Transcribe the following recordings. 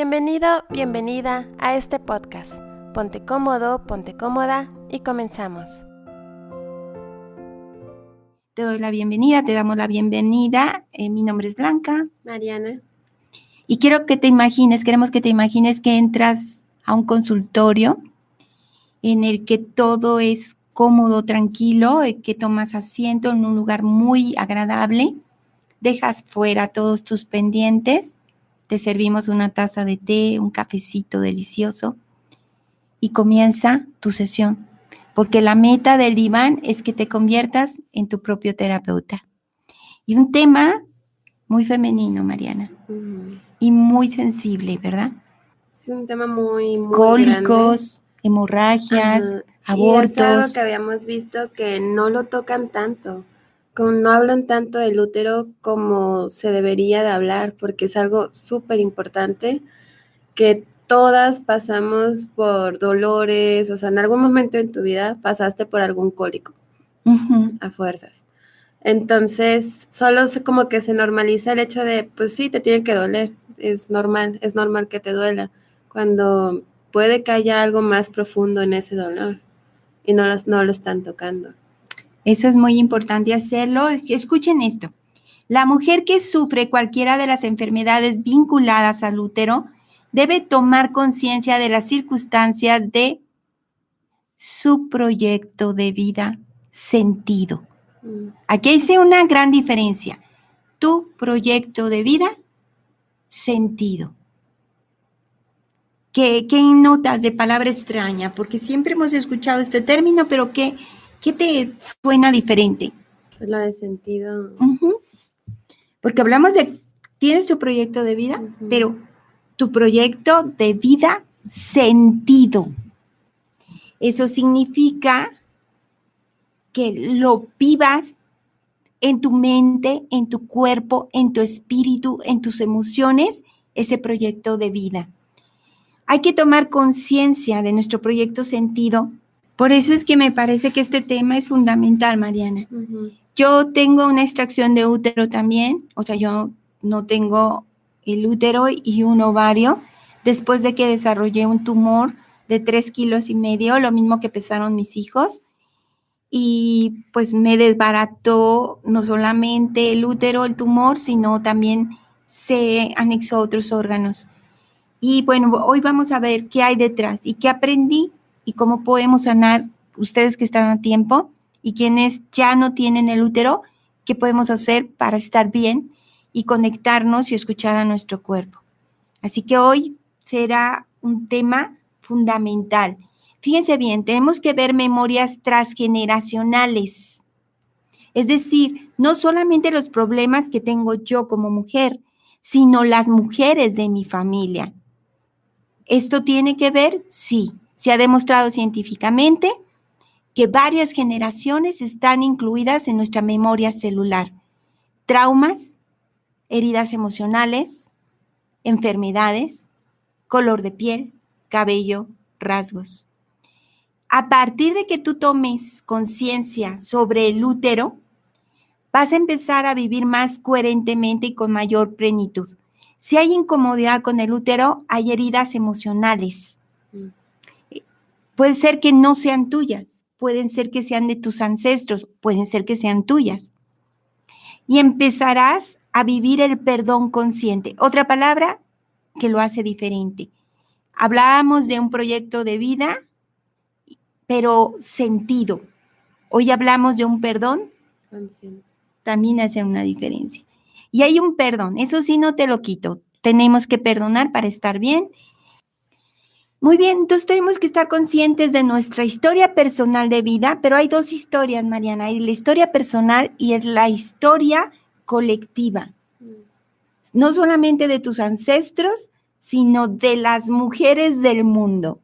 Bienvenido, bienvenida a este podcast. Ponte cómodo, ponte cómoda y comenzamos. Te doy la bienvenida, te damos la bienvenida. Eh, mi nombre es Blanca. Mariana. Y quiero que te imagines, queremos que te imagines que entras a un consultorio en el que todo es cómodo, tranquilo, eh, que tomas asiento en un lugar muy agradable, dejas fuera todos tus pendientes te servimos una taza de té, un cafecito delicioso y comienza tu sesión, porque la meta del diván es que te conviertas en tu propio terapeuta. Y un tema muy femenino, Mariana, y muy sensible, ¿verdad? Es un tema muy, muy Cólicos, hemorragias, abortos. Y es algo que habíamos visto que no lo tocan tanto no hablan tanto del útero como se debería de hablar, porque es algo súper importante que todas pasamos por dolores, o sea, en algún momento en tu vida pasaste por algún cólico a fuerzas. Entonces, solo como que se normaliza el hecho de, pues sí, te tiene que doler, es normal, es normal que te duela, cuando puede que haya algo más profundo en ese dolor y no, no lo están tocando. Eso es muy importante hacerlo. Escuchen esto. La mujer que sufre cualquiera de las enfermedades vinculadas al útero debe tomar conciencia de las circunstancias de su proyecto de vida sentido. Mm. Aquí hay una gran diferencia. Tu proyecto de vida sentido. ¿Qué, ¿Qué, notas de palabra extraña? Porque siempre hemos escuchado este término, pero ¿qué, ¿Qué te suena diferente? Es la de sentido. Porque hablamos de, tienes tu proyecto de vida, pero tu proyecto de vida sentido. Eso significa que lo vivas en tu mente, en tu cuerpo, en tu espíritu, en tus emociones, ese proyecto de vida. Hay que tomar conciencia de nuestro proyecto sentido por eso es que me parece que este tema es fundamental, Mariana. Yo tengo una extracción de útero también, o sea, yo no tengo el útero y un ovario después de que desarrollé un tumor de tres kilos y medio, lo mismo que pesaron mis hijos. Y pues me desbarató no solamente el útero, el tumor, sino también se anexó a otros órganos. Y bueno, hoy vamos a ver qué hay detrás y qué aprendí y cómo podemos sanar ustedes que están a tiempo y quienes ya no tienen el útero, qué podemos hacer para estar bien y conectarnos y escuchar a nuestro cuerpo. Así que hoy será un tema fundamental. Fíjense bien, tenemos que ver memorias transgeneracionales. Es decir, no solamente los problemas que tengo yo como mujer, sino las mujeres de mi familia. ¿Esto tiene que ver? Sí. Se ha demostrado científicamente que varias generaciones están incluidas en nuestra memoria celular. Traumas, heridas emocionales, enfermedades, color de piel, cabello, rasgos. A partir de que tú tomes conciencia sobre el útero, vas a empezar a vivir más coherentemente y con mayor plenitud. Si hay incomodidad con el útero, hay heridas emocionales Puede ser que no sean tuyas, pueden ser que sean de tus ancestros, pueden ser que sean tuyas. Y empezarás a vivir el perdón consciente. Otra palabra que lo hace diferente. Hablábamos de un proyecto de vida, pero sentido. Hoy hablamos de un perdón. Consciente. También hace una diferencia. Y hay un perdón, eso sí no te lo quito. Tenemos que perdonar para estar bien muy bien, entonces tenemos que estar conscientes de nuestra historia personal de vida, pero hay dos historias, Mariana. Hay la historia personal y es la historia colectiva. No solamente de tus ancestros, sino de las mujeres del mundo.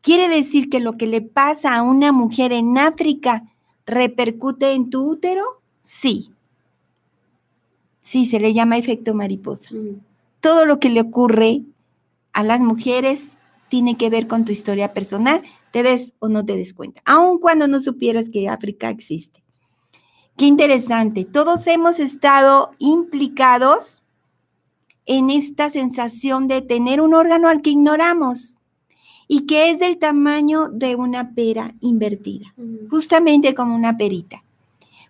¿Quiere decir que lo que le pasa a una mujer en África repercute en tu útero? Sí. Sí, se le llama efecto mariposa. Mm. Todo lo que le ocurre a las mujeres tiene que ver con tu historia personal, te des o no te des cuenta, aun cuando no supieras que África existe. Qué interesante, todos hemos estado implicados en esta sensación de tener un órgano al que ignoramos y que es del tamaño de una pera invertida, justamente como una perita.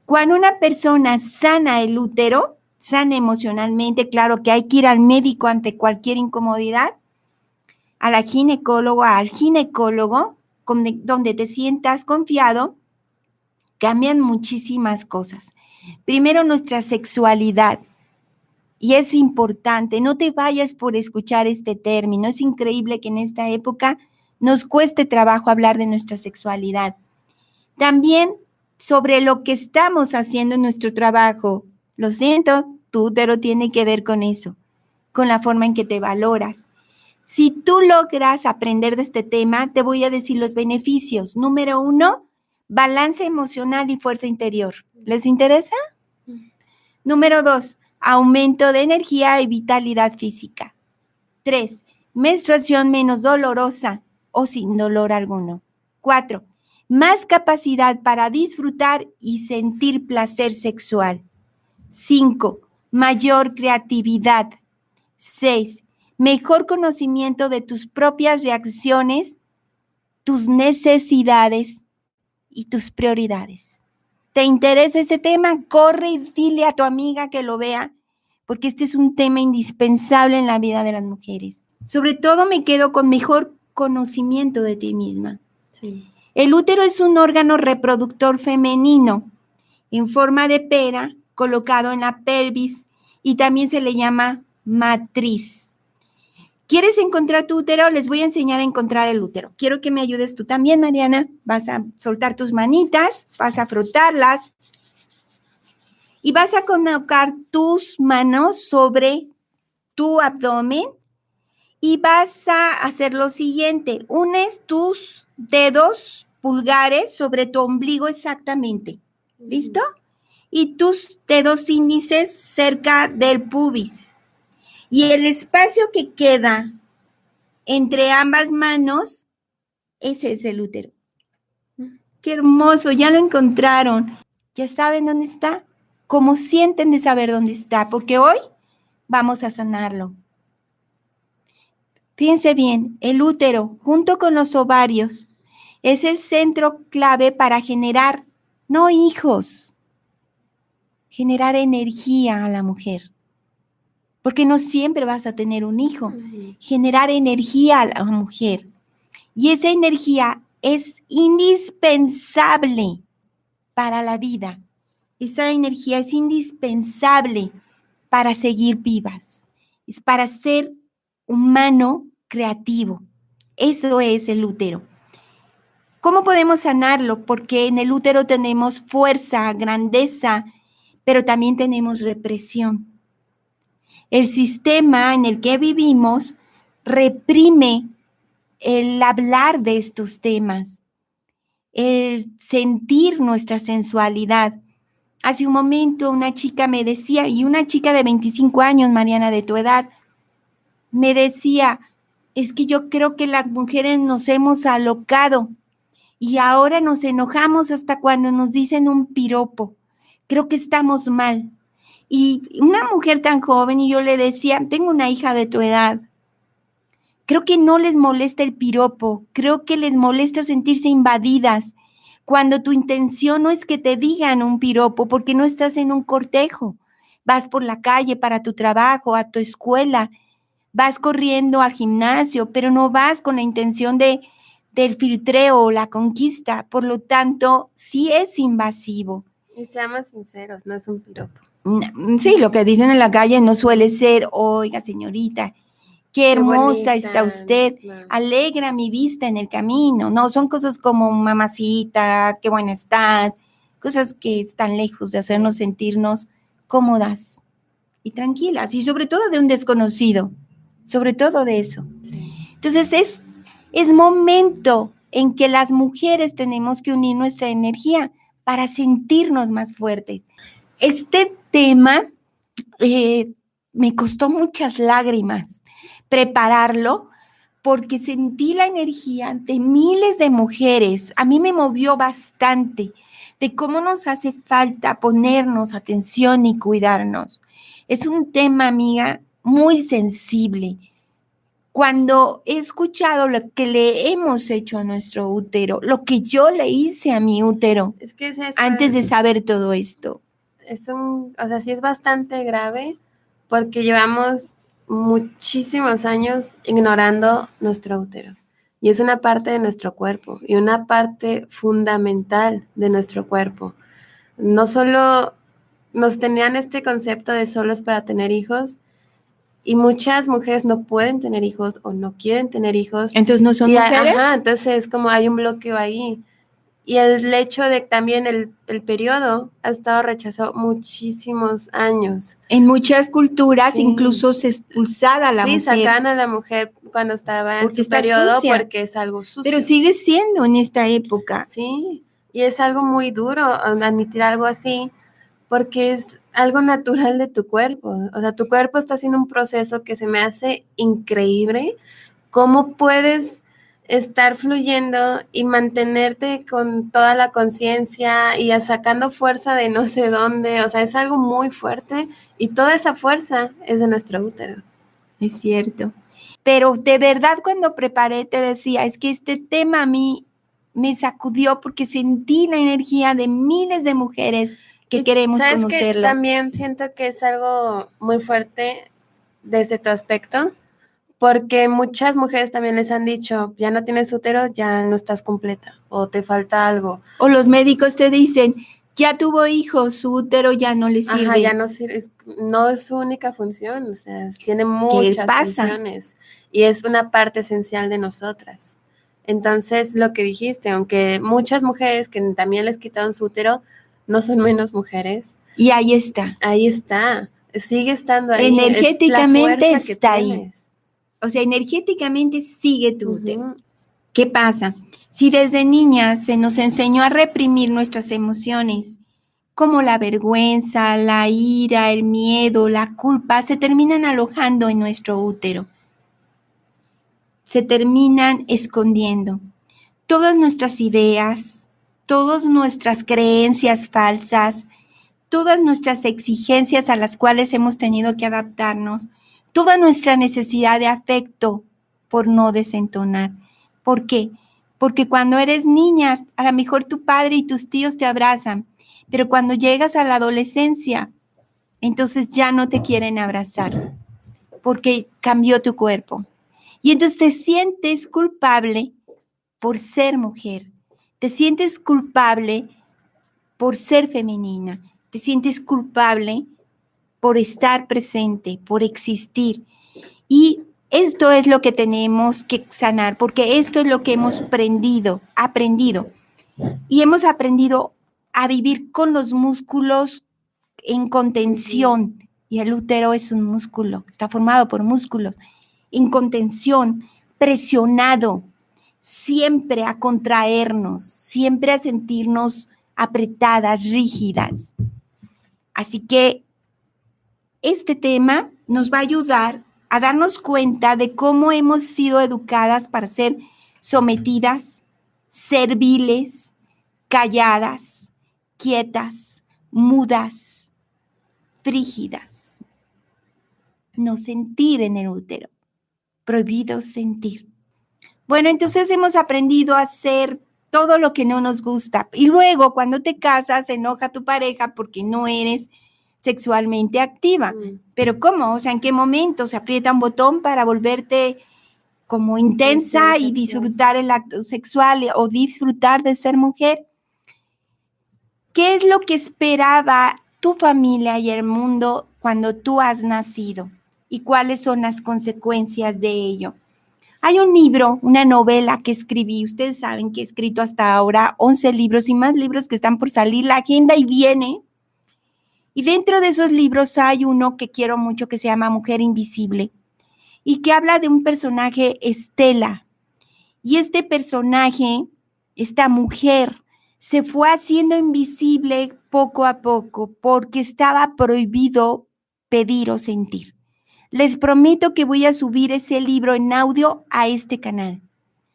Cuando una persona sana el útero, sana emocionalmente, claro que hay que ir al médico ante cualquier incomodidad, a la ginecólogo, al ginecólogo, donde te sientas confiado, cambian muchísimas cosas. Primero, nuestra sexualidad. Y es importante, no te vayas por escuchar este término. Es increíble que en esta época nos cueste trabajo hablar de nuestra sexualidad. También sobre lo que estamos haciendo en nuestro trabajo. Lo siento, tu útero tiene que ver con eso, con la forma en que te valoras. Si tú logras aprender de este tema, te voy a decir los beneficios. Número uno, balance emocional y fuerza interior. ¿Les interesa? Número dos, aumento de energía y vitalidad física. Tres, menstruación menos dolorosa o sin dolor alguno. Cuatro, más capacidad para disfrutar y sentir placer sexual. Cinco, mayor creatividad. Seis, mejor conocimiento de tus propias reacciones, tus necesidades y tus prioridades. ¿Te interesa ese tema? Corre y dile a tu amiga que lo vea, porque este es un tema indispensable en la vida de las mujeres. Sobre todo me quedo con mejor conocimiento de ti misma. El útero es un órgano reproductor femenino en forma de pera colocado en la pelvis y también se le llama matriz. ¿Quieres encontrar tu útero? Les voy a enseñar a encontrar el útero. Quiero que me ayudes tú también, Mariana. Vas a soltar tus manitas, vas a frotarlas y vas a colocar tus manos sobre tu abdomen y vas a hacer lo siguiente. Unes tus dedos pulgares sobre tu ombligo exactamente. ¿Listo? Y tus dedos índices cerca del pubis. Y el espacio que queda entre ambas manos, ese es el útero. Qué hermoso, ya lo encontraron. ¿Ya saben dónde está? ¿Cómo sienten de saber dónde está? Porque hoy vamos a sanarlo. Fíjense bien, el útero junto con los ovarios es el centro clave para generar, no hijos, generar energía a la mujer porque no siempre vas a tener un hijo. Generar energía a la mujer. Y esa energía es indispensable para la vida. Esa energía es indispensable para seguir vivas. Es para ser humano creativo. Eso es el útero. ¿Cómo podemos sanarlo? Porque en el útero tenemos fuerza, grandeza, pero también tenemos represión. El sistema en el que vivimos reprime el hablar de estos temas, el sentir nuestra sensualidad. Hace un momento una chica me decía, y una chica de 25 años, Mariana, de tu edad, me decía, es que yo creo que las mujeres nos hemos alocado y ahora nos enojamos hasta cuando nos dicen un piropo. Creo que estamos mal. Y una mujer tan joven, y yo le decía, tengo una hija de tu edad. Creo que no les molesta el piropo, creo que les molesta sentirse invadidas cuando tu intención no es que te digan un piropo porque no estás en un cortejo. Vas por la calle para tu trabajo, a tu escuela, vas corriendo al gimnasio, pero no vas con la intención de del filtreo o la conquista. Por lo tanto, sí es invasivo. Y seamos sinceros, no es un piropo. Mm, sí, lo que dicen en la calle no suele ser, oiga señorita, qué hermosa está usted, alegra mi vista en el camino. No, son cosas como mamacita, qué buena estás, cosas que están lejos de hacernos sentirnos cómodas y tranquilas, y sobre todo de un desconocido, sobre todo de eso. Entonces es, es momento en que las mujeres tenemos que unir nuestra energía para sentirnos más fuertes. Este tema eh, me costó muchas lágrimas prepararlo porque sentí la energía de miles de mujeres. A mí me movió bastante de cómo nos hace falta ponernos atención y cuidarnos. Es un tema, amiga, muy sensible cuando he escuchado lo que le hemos hecho a nuestro útero, lo que yo le hice a mi útero antes de saber todo esto. Es un, o sea, sí es bastante grave porque llevamos muchísimos años ignorando nuestro útero. Y es una parte de nuestro cuerpo y una parte fundamental de nuestro cuerpo. No solo nos tenían este concepto de solos para tener hijos, y muchas mujeres no pueden tener hijos o no quieren tener hijos. Entonces no son mujeres. Ajá, entonces es como hay un bloqueo ahí. Y el hecho de también el, el periodo ha estado rechazado muchísimos años. En muchas culturas incluso se expulsaba a la mujer. Sí, sacan a la mujer cuando estaba en su periodo porque es algo sucio. Pero sigue siendo en esta época. Sí, y es algo muy duro admitir algo así porque es algo natural de tu cuerpo. O sea, tu cuerpo está haciendo un proceso que se me hace increíble. ¿Cómo puedes estar fluyendo y mantenerte con toda la conciencia y sacando fuerza de no sé dónde? O sea, es algo muy fuerte y toda esa fuerza es de nuestro útero. Es cierto. Pero de verdad cuando preparé te decía, es que este tema a mí me sacudió porque sentí la energía de miles de mujeres que queremos ¿sabes conocerla. Que también siento que es algo muy fuerte desde tu aspecto, porque muchas mujeres también les han dicho, ya no tienes útero, ya no estás completa, o te falta algo. O los médicos te dicen, ya tuvo hijos, su útero ya no le sirve. Ajá, ya no sirve, no es su única función, o sea, tiene muchas funciones y es una parte esencial de nosotras. Entonces, lo que dijiste, aunque muchas mujeres que también les quitaron su útero, no son menos mujeres. Y ahí está. Ahí está. Sigue estando ahí. Energéticamente está ahí. O sea, energéticamente sigue tu ¿Qué pasa? Si desde niña se nos enseñó a reprimir nuestras emociones, como la vergüenza, la ira, el miedo, la culpa, se terminan alojando en nuestro útero. Se terminan escondiendo. Todas nuestras ideas, todas nuestras creencias falsas, todas nuestras exigencias a las cuales hemos tenido que adaptarnos, toda nuestra necesidad de afecto por no desentonar. ¿Por qué? Porque cuando eres niña, a lo mejor tu padre y tus tíos te abrazan, pero cuando llegas a la adolescencia, entonces ya no te quieren abrazar, porque cambió tu cuerpo. Y entonces te sientes culpable por ser mujer, te sientes culpable por ser femenina, te sientes culpable por estar presente, por existir. Y esto es lo que tenemos que sanar, porque esto es lo que hemos aprendido, aprendido. Y hemos aprendido a vivir con los músculos en contención. Y el útero es un músculo, está formado por músculos, en contención, presionado, siempre a contraernos, siempre a sentirnos apretadas, rígidas. Así que este tema nos va a ayudar a darnos cuenta de cómo hemos sido educadas para ser sometidas, serviles, calladas, quietas, mudas, frígidas. No sentir en el útero. Prohibido sentir. Bueno, entonces hemos aprendido a hacer todo lo que no nos gusta. Y luego, cuando te casas, enoja tu pareja porque no eres sexualmente activa. Mm. Pero ¿cómo? O sea, ¿en qué momento se aprieta un botón para volverte como intensa y disfrutar el acto sexual o disfrutar de ser mujer? ¿Qué es lo que esperaba tu familia y el mundo cuando tú has nacido? ¿Y cuáles son las consecuencias de ello? Hay un libro, una novela que escribí, ustedes saben que he escrito hasta ahora 11 libros y más libros que están por salir, la agenda y viene. Y dentro de esos libros hay uno que quiero mucho que se llama Mujer Invisible y que habla de un personaje Estela. Y este personaje, esta mujer, se fue haciendo invisible poco a poco porque estaba prohibido pedir o sentir. Les prometo que voy a subir ese libro en audio a este canal.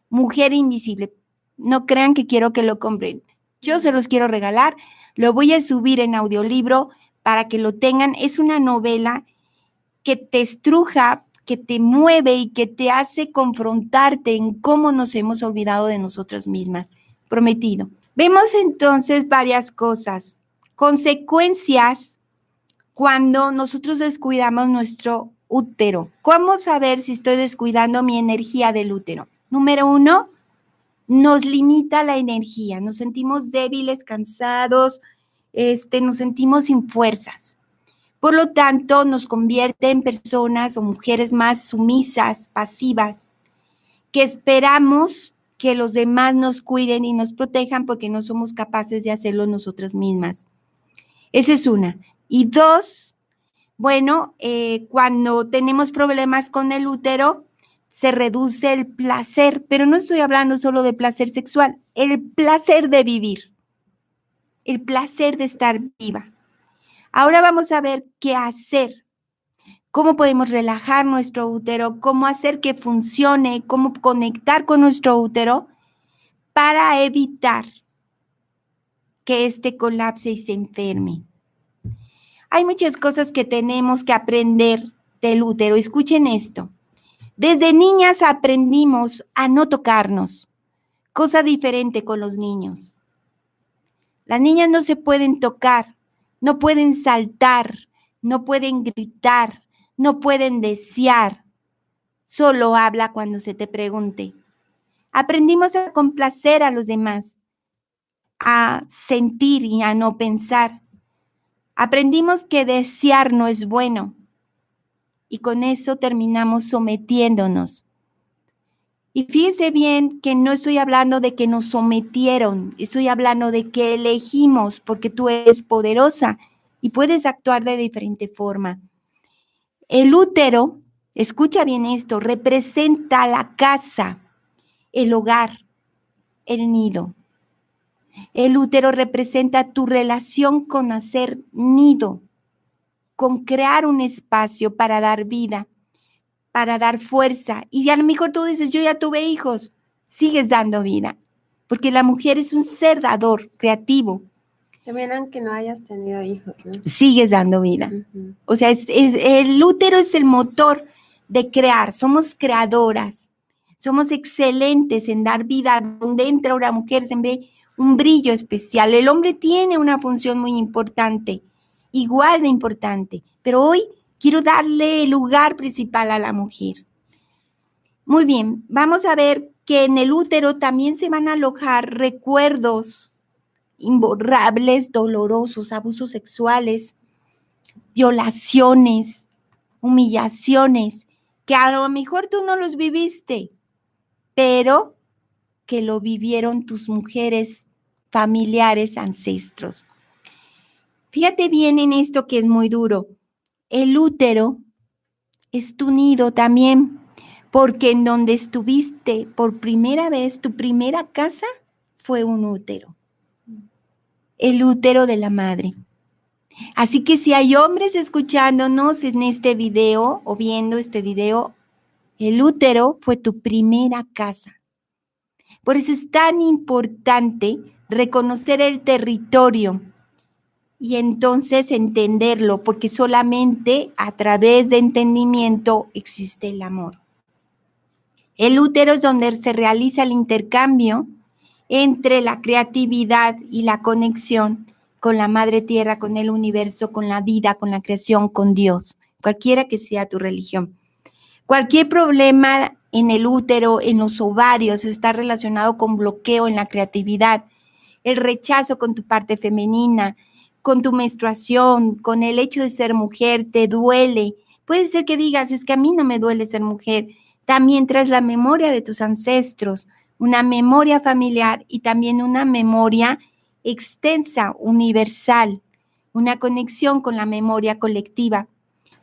Mujer Invisible. No crean que quiero que lo compren. Yo se los quiero regalar. Lo voy a subir en audiolibro para que lo tengan. Es una novela que te estruja, que te mueve y que te hace confrontarte en cómo nos hemos olvidado de nosotras mismas. Prometido. Vemos entonces varias cosas, consecuencias cuando nosotros descuidamos nuestro útero. ¿Cómo saber si estoy descuidando mi energía del útero? Número uno, nos limita la energía, nos sentimos débiles, cansados, este, nos sentimos sin fuerzas. Por lo tanto, nos convierte en personas o mujeres más sumisas, pasivas, que esperamos que los demás nos cuiden y nos protejan porque no somos capaces de hacerlo nosotras mismas. Esa es una. Y dos, bueno, eh, cuando tenemos problemas con el útero, se reduce el placer, pero no estoy hablando solo de placer sexual, el placer de vivir, el placer de estar viva. Ahora vamos a ver qué hacer, cómo podemos relajar nuestro útero, cómo hacer que funcione, cómo conectar con nuestro útero para evitar que este colapse y se enferme. Hay muchas cosas que tenemos que aprender del útero. Escuchen esto. Desde niñas aprendimos a no tocarnos, cosa diferente con los niños. Las niñas no se pueden tocar, no pueden saltar, no pueden gritar, no pueden desear. Solo habla cuando se te pregunte. Aprendimos a complacer a los demás, a sentir y a no pensar. Aprendimos que desear no es bueno y con eso terminamos sometiéndonos. Y fíjense bien que no estoy hablando de que nos sometieron, estoy hablando de que elegimos porque tú eres poderosa y puedes actuar de diferente forma. El útero, escucha bien esto, representa la casa, el hogar, el nido. El útero representa tu relación con hacer nido, con crear un espacio para dar vida, para dar fuerza. Y a lo mejor tú dices, yo ya tuve hijos, sigues dando vida, porque la mujer es un ser dador, creativo. También aunque no hayas tenido hijos, ¿no? Sigues dando vida. O sea, es, el útero es el motor de crear, somos creadoras, somos excelentes en dar vida, donde entra una mujer se ve un brillo especial. El hombre tiene una función muy importante, igual de importante, pero hoy Quiero darle el lugar principal a la mujer. Muy bien, vamos a ver que en el útero también se van a alojar recuerdos imborrables, dolorosos, abusos sexuales, violaciones, humillaciones, que a lo mejor tú no los viviste, pero que lo vivieron tus mujeres, familiares, ancestros. Fíjate bien en esto que es muy duro el útero es tu nido también, porque en donde estuviste por primera vez, tu primera casa fue un útero, el útero de la madre. Así que si hay hombres escuchándonos en este video o viendo este video, el útero fue tu primera casa. Por eso es tan importante reconocer el territorio y entonces entenderlo, porque solamente a través de entendimiento existe el amor. El útero es donde se realiza el intercambio entre la creatividad y la conexión con la madre tierra, con el universo, con la vida, con la creación, con Dios, cualquiera que sea tu religión. Cualquier problema en el útero, en los ovarios, está relacionado con bloqueo en la creatividad, el rechazo con tu parte femenina, con tu menstruación, con el hecho de ser mujer, te duele. Puede ser que digas, es que a mí no me duele ser mujer. También traes la memoria de tus ancestros, una memoria familiar y también una memoria extensa, universal, una conexión con la memoria colectiva.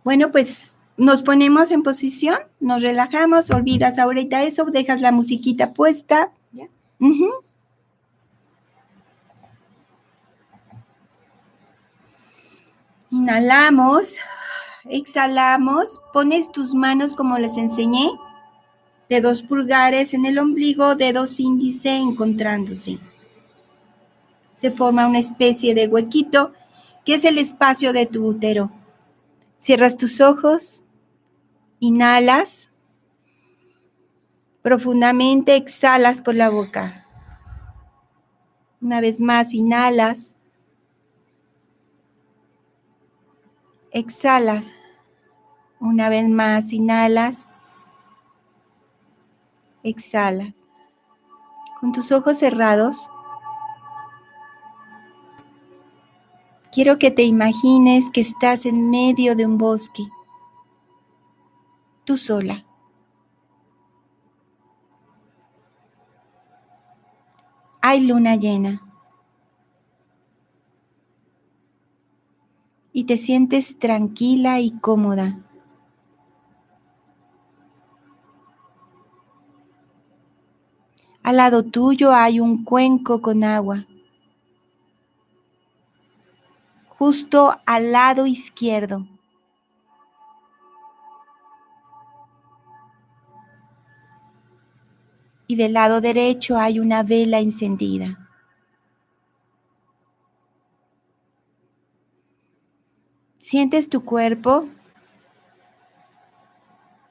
Bueno, pues nos ponemos en posición, nos relajamos, olvidas ahorita eso, dejas la musiquita puesta. ¿Ya? Inhalamos, exhalamos, pones tus manos como les enseñé, dedos pulgares en el ombligo, dedos índice encontrándose. Se forma una especie de huequito que es el espacio de tu útero. Cierras tus ojos Inhalas. Profundamente exhalas por la boca. Una vez más, inhalas. Exhalas. Una vez más, inhalas. Exhalas. Con tus ojos cerrados, quiero que te imagines que estás en medio de un bosque, tú sola. Hay luna llena. Y te sientes tranquila y cómoda. Al lado tuyo hay un cuenco con agua. Justo al lado izquierdo. Y del lado derecho hay una vela encendida. Sientes tu cuerpo,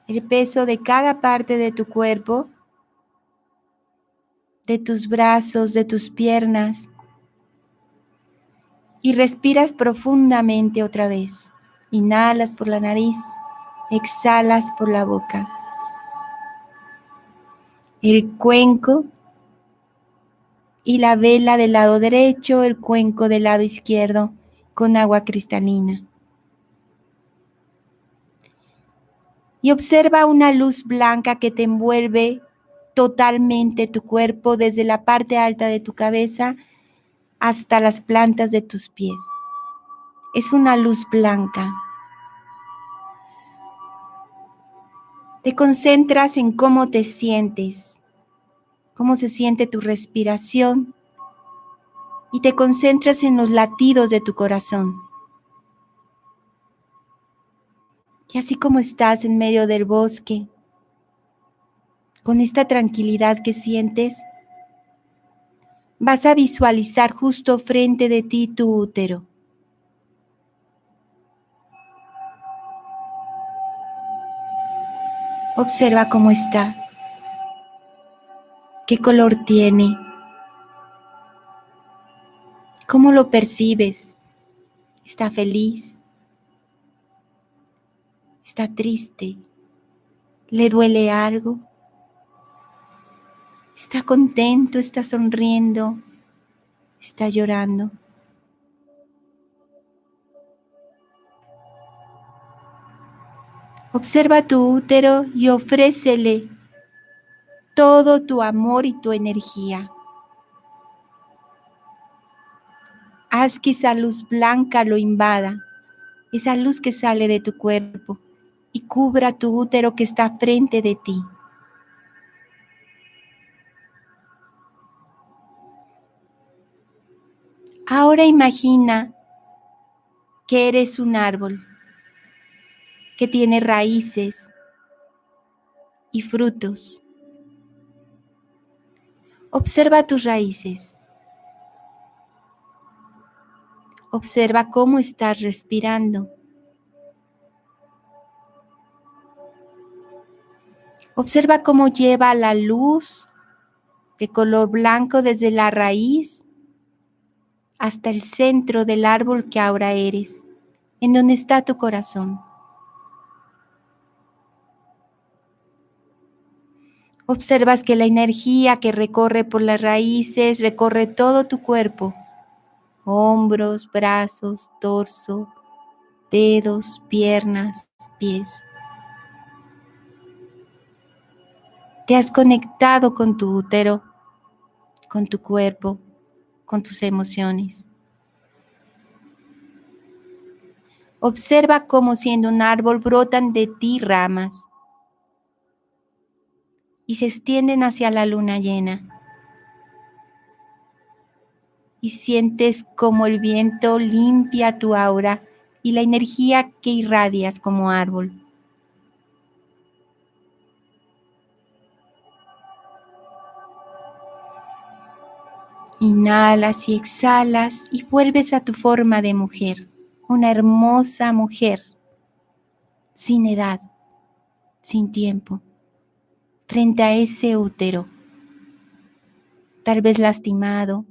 el peso de cada parte de tu cuerpo de tus brazos, de tus piernas. Y respiras profundamente otra vez. Inhalas por la nariz, exhalas por la boca. El cuenco y la vela del lado derecho, el cuenco del lado izquierdo con agua cristalina. Y observa una luz blanca que te envuelve totalmente tu cuerpo desde la parte alta de tu cabeza hasta las plantas de tus pies. Es una luz blanca. Te concentras en cómo te sientes, cómo se siente tu respiración y te concentras en los latidos de tu corazón. Y así como estás en medio del bosque, con esta tranquilidad que sientes, vas a visualizar justo frente de ti tu útero. Observa cómo está, qué color tiene, cómo lo percibes. ¿Está feliz? ¿Está triste? ¿Le duele algo? Está contento, está sonriendo, está llorando. Observa tu útero y ofrécele todo tu amor y tu energía. Haz que esa luz blanca lo invada, esa luz que sale de tu cuerpo y cubra tu útero que está frente de ti. Ahora imagina que eres un árbol que tiene raíces y frutos. Observa tus raíces. Observa cómo estás respirando. Observa cómo lleva la luz de color blanco desde la raíz hasta el centro del árbol que ahora eres, en donde está tu corazón. Observas que la energía que recorre por las raíces recorre todo tu cuerpo, hombros, brazos, torso, dedos, piernas, pies. Te has conectado con tu útero, con tu cuerpo con tus emociones. Observa cómo siendo un árbol brotan de ti ramas y se extienden hacia la luna llena. Y sientes como el viento limpia tu aura y la energía que irradias como árbol. Inhalas y exhalas y vuelves a tu forma de mujer, una hermosa mujer, sin edad, sin tiempo, frente a ese útero, tal vez lastimado,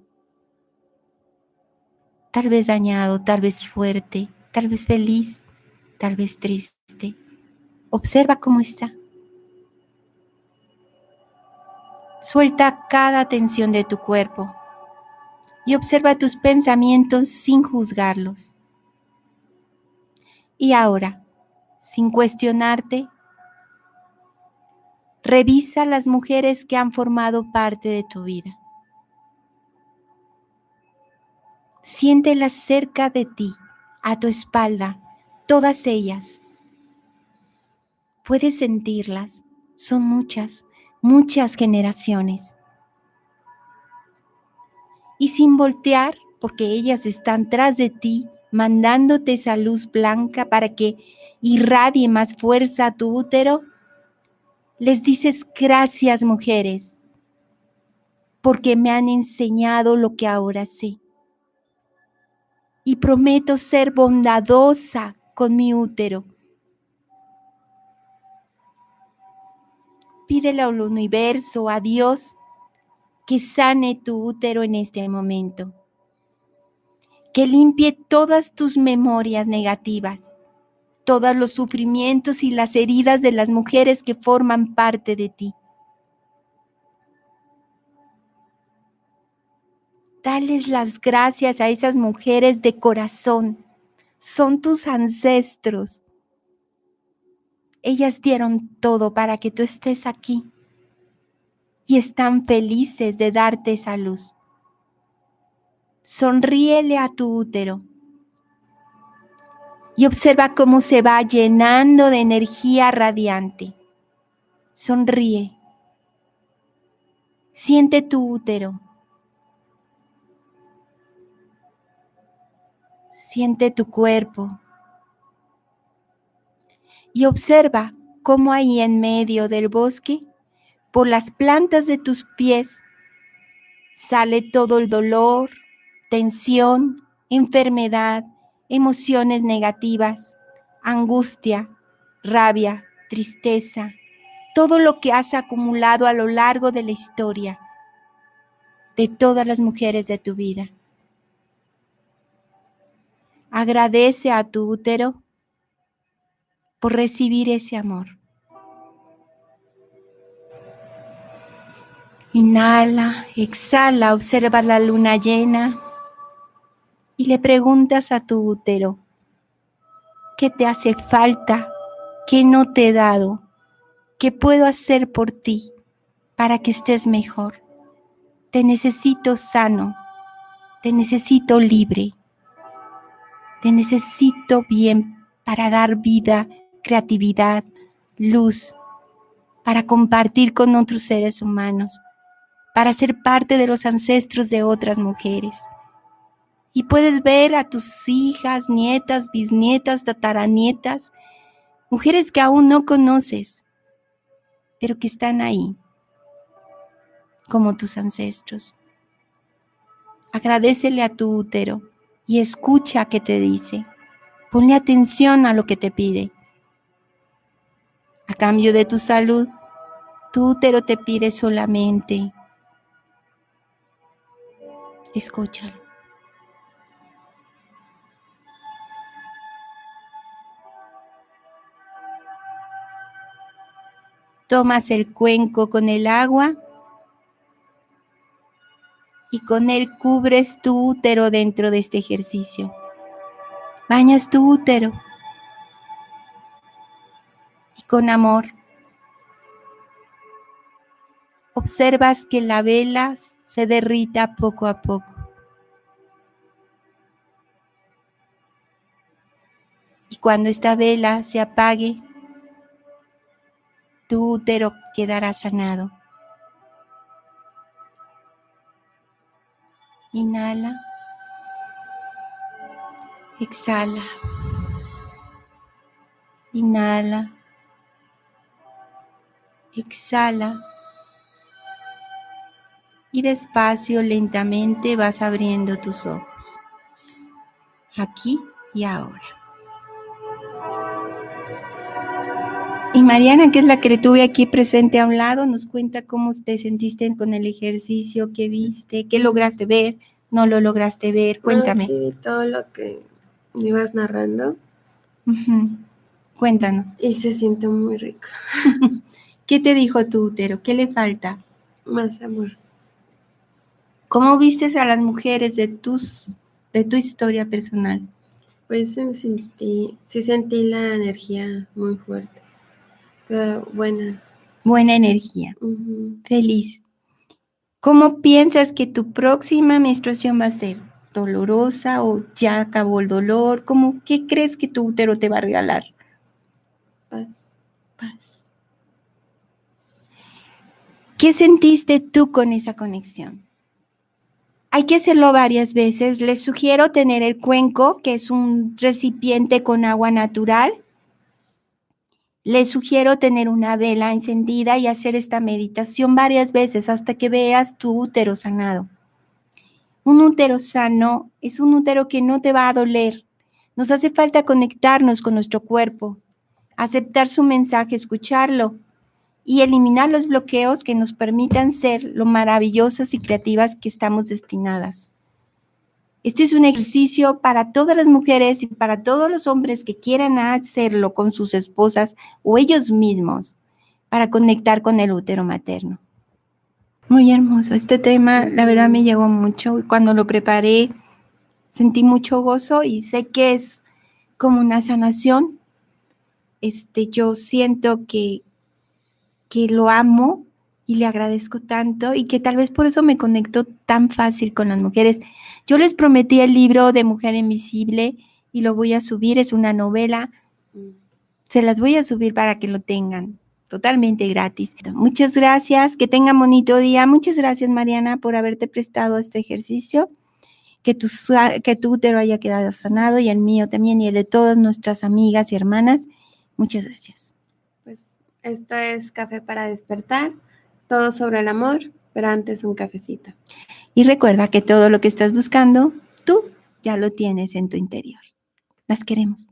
tal vez dañado, tal vez fuerte, tal vez feliz, tal vez triste. Observa cómo está. Suelta cada tensión de tu cuerpo y observa tus pensamientos sin juzgarlos. Y ahora, sin cuestionarte, revisa las mujeres que han formado parte de tu vida. Siéntelas cerca de ti, a tu espalda, todas ellas. Puedes sentirlas, son muchas, muchas generaciones. Y sin voltear, porque ellas están tras de ti, mandándote esa luz blanca para que irradie más fuerza a tu útero, les dices gracias mujeres, porque me han enseñado lo que ahora sé. Y prometo ser bondadosa con mi útero. Pídele al universo, a Dios, que sane tu útero en este momento que limpie todas tus memorias negativas, todos los sufrimientos y las heridas de las mujeres que forman parte de ti. Dales las gracias a esas mujeres de corazón. Son tus ancestros. Ellas dieron todo para que tú estés aquí y están felices de darte esa luz. Sonríele a tu útero y observa cómo se va llenando de energía radiante. Sonríe. Siente tu útero. Siente tu cuerpo. Y observa cómo ahí en medio del bosque, por las plantas de tus pies, sale todo el dolor, tensión, enfermedad, emociones negativas, angustia, rabia, tristeza, todo lo que has acumulado a lo largo de la historia de todas las mujeres de tu vida. Agradece a tu útero por recibir ese amor. Inhala, exhala, observa la luna llena y le preguntas a tu útero, ¿qué te hace falta? ¿Qué no te he dado? ¿Qué puedo hacer por ti para que estés mejor? Te necesito sano, te necesito libre, te necesito bien para dar vida, creatividad, luz, para compartir con otros seres humanos, para ser parte de los ancestros de otras mujeres y puedes ver a tus hijas, nietas, bisnietas, tataranietas, mujeres que aún no conoces, pero que están ahí, como tus ancestros. Agradecele a tu útero y escucha qué te dice. Ponle atención a lo que te pide. A cambio de tu salud, tu útero te pide solamente. Escúchalo. Tomas el cuenco con el agua y con él cubres tu útero dentro de este ejercicio. Bañas tu útero y con amor observas que la vela se derrita poco a poco. Y cuando esta vela se apague, tu útero quedará sanado. Inhala. Exhala. Inhala. Exhala. Y despacio, lentamente vas abriendo tus ojos. Aquí y ahora. Y Mariana, que es la que le tuve aquí presente a un lado, nos cuenta cómo te sentiste con el ejercicio, qué viste, qué lograste ver, no lo lograste ver. Cuéntame. sí, todo lo que ibas narrando. Cuéntanos. Y se siente muy rico. ¿Qué te dijo tu útero? ¿Qué le falta? Más amor. ¿Cómo vistes a las mujeres de tus de tu historia personal? Pues sentí, sí sentí la energía muy fuerte, pero buena. Buena energía. Feliz. ¿Cómo piensas que tu próxima menstruación va a ser? ¿Dolorosa o ya acabó el dolor? ¿Cómo, ¿Qué crees que tu útero te va a regalar? Paz. Paz. ¿Qué sentiste tú con esa conexión? Hay que hacerlo varias veces. Les sugiero tener el cuenco, que es un recipiente con agua natural. Les sugiero tener una vela encendida y hacer esta meditación varias veces hasta que veas tu útero sanado. Un útero sano es un útero que no te va a doler. Nos hace falta conectarnos con nuestro cuerpo, aceptar su mensaje, escucharlo y eliminar los bloqueos que nos permitan ser lo maravillosas y creativas que estamos destinadas. Este es un ejercicio para todas las mujeres y para todos los hombres que quieran hacerlo con sus esposas o ellos mismos para conectar con el útero materno. Muy hermoso. Este tema, la verdad, me llegó mucho. Cuando lo preparé, sentí mucho gozo y sé que es como una sanación. Este, yo siento que, que lo amo y le agradezco tanto y que tal vez por eso me conecto tan fácil con las mujeres. Yo les prometí el libro de Mujer Invisible y lo voy a subir, es una novela. Se las voy a subir para que lo tengan totalmente gratis. Muchas gracias, que tengan bonito día. Muchas gracias Mariana por haberte prestado este ejercicio. Que tu, que tu útero haya quedado sanado y el mío también y el de todas nuestras amigas y hermanas. Muchas gracias. Esto es Café para despertar, todo sobre el amor, pero antes un cafecito. Y recuerda que todo lo que estás buscando, tú ya lo tienes en tu interior. Las queremos.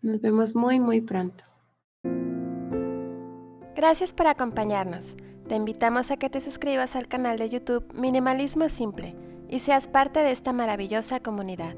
Nos vemos muy, muy pronto. Gracias por acompañarnos. Te invitamos a que te suscribas al canal de YouTube Minimalismo Simple y seas parte de esta maravillosa comunidad.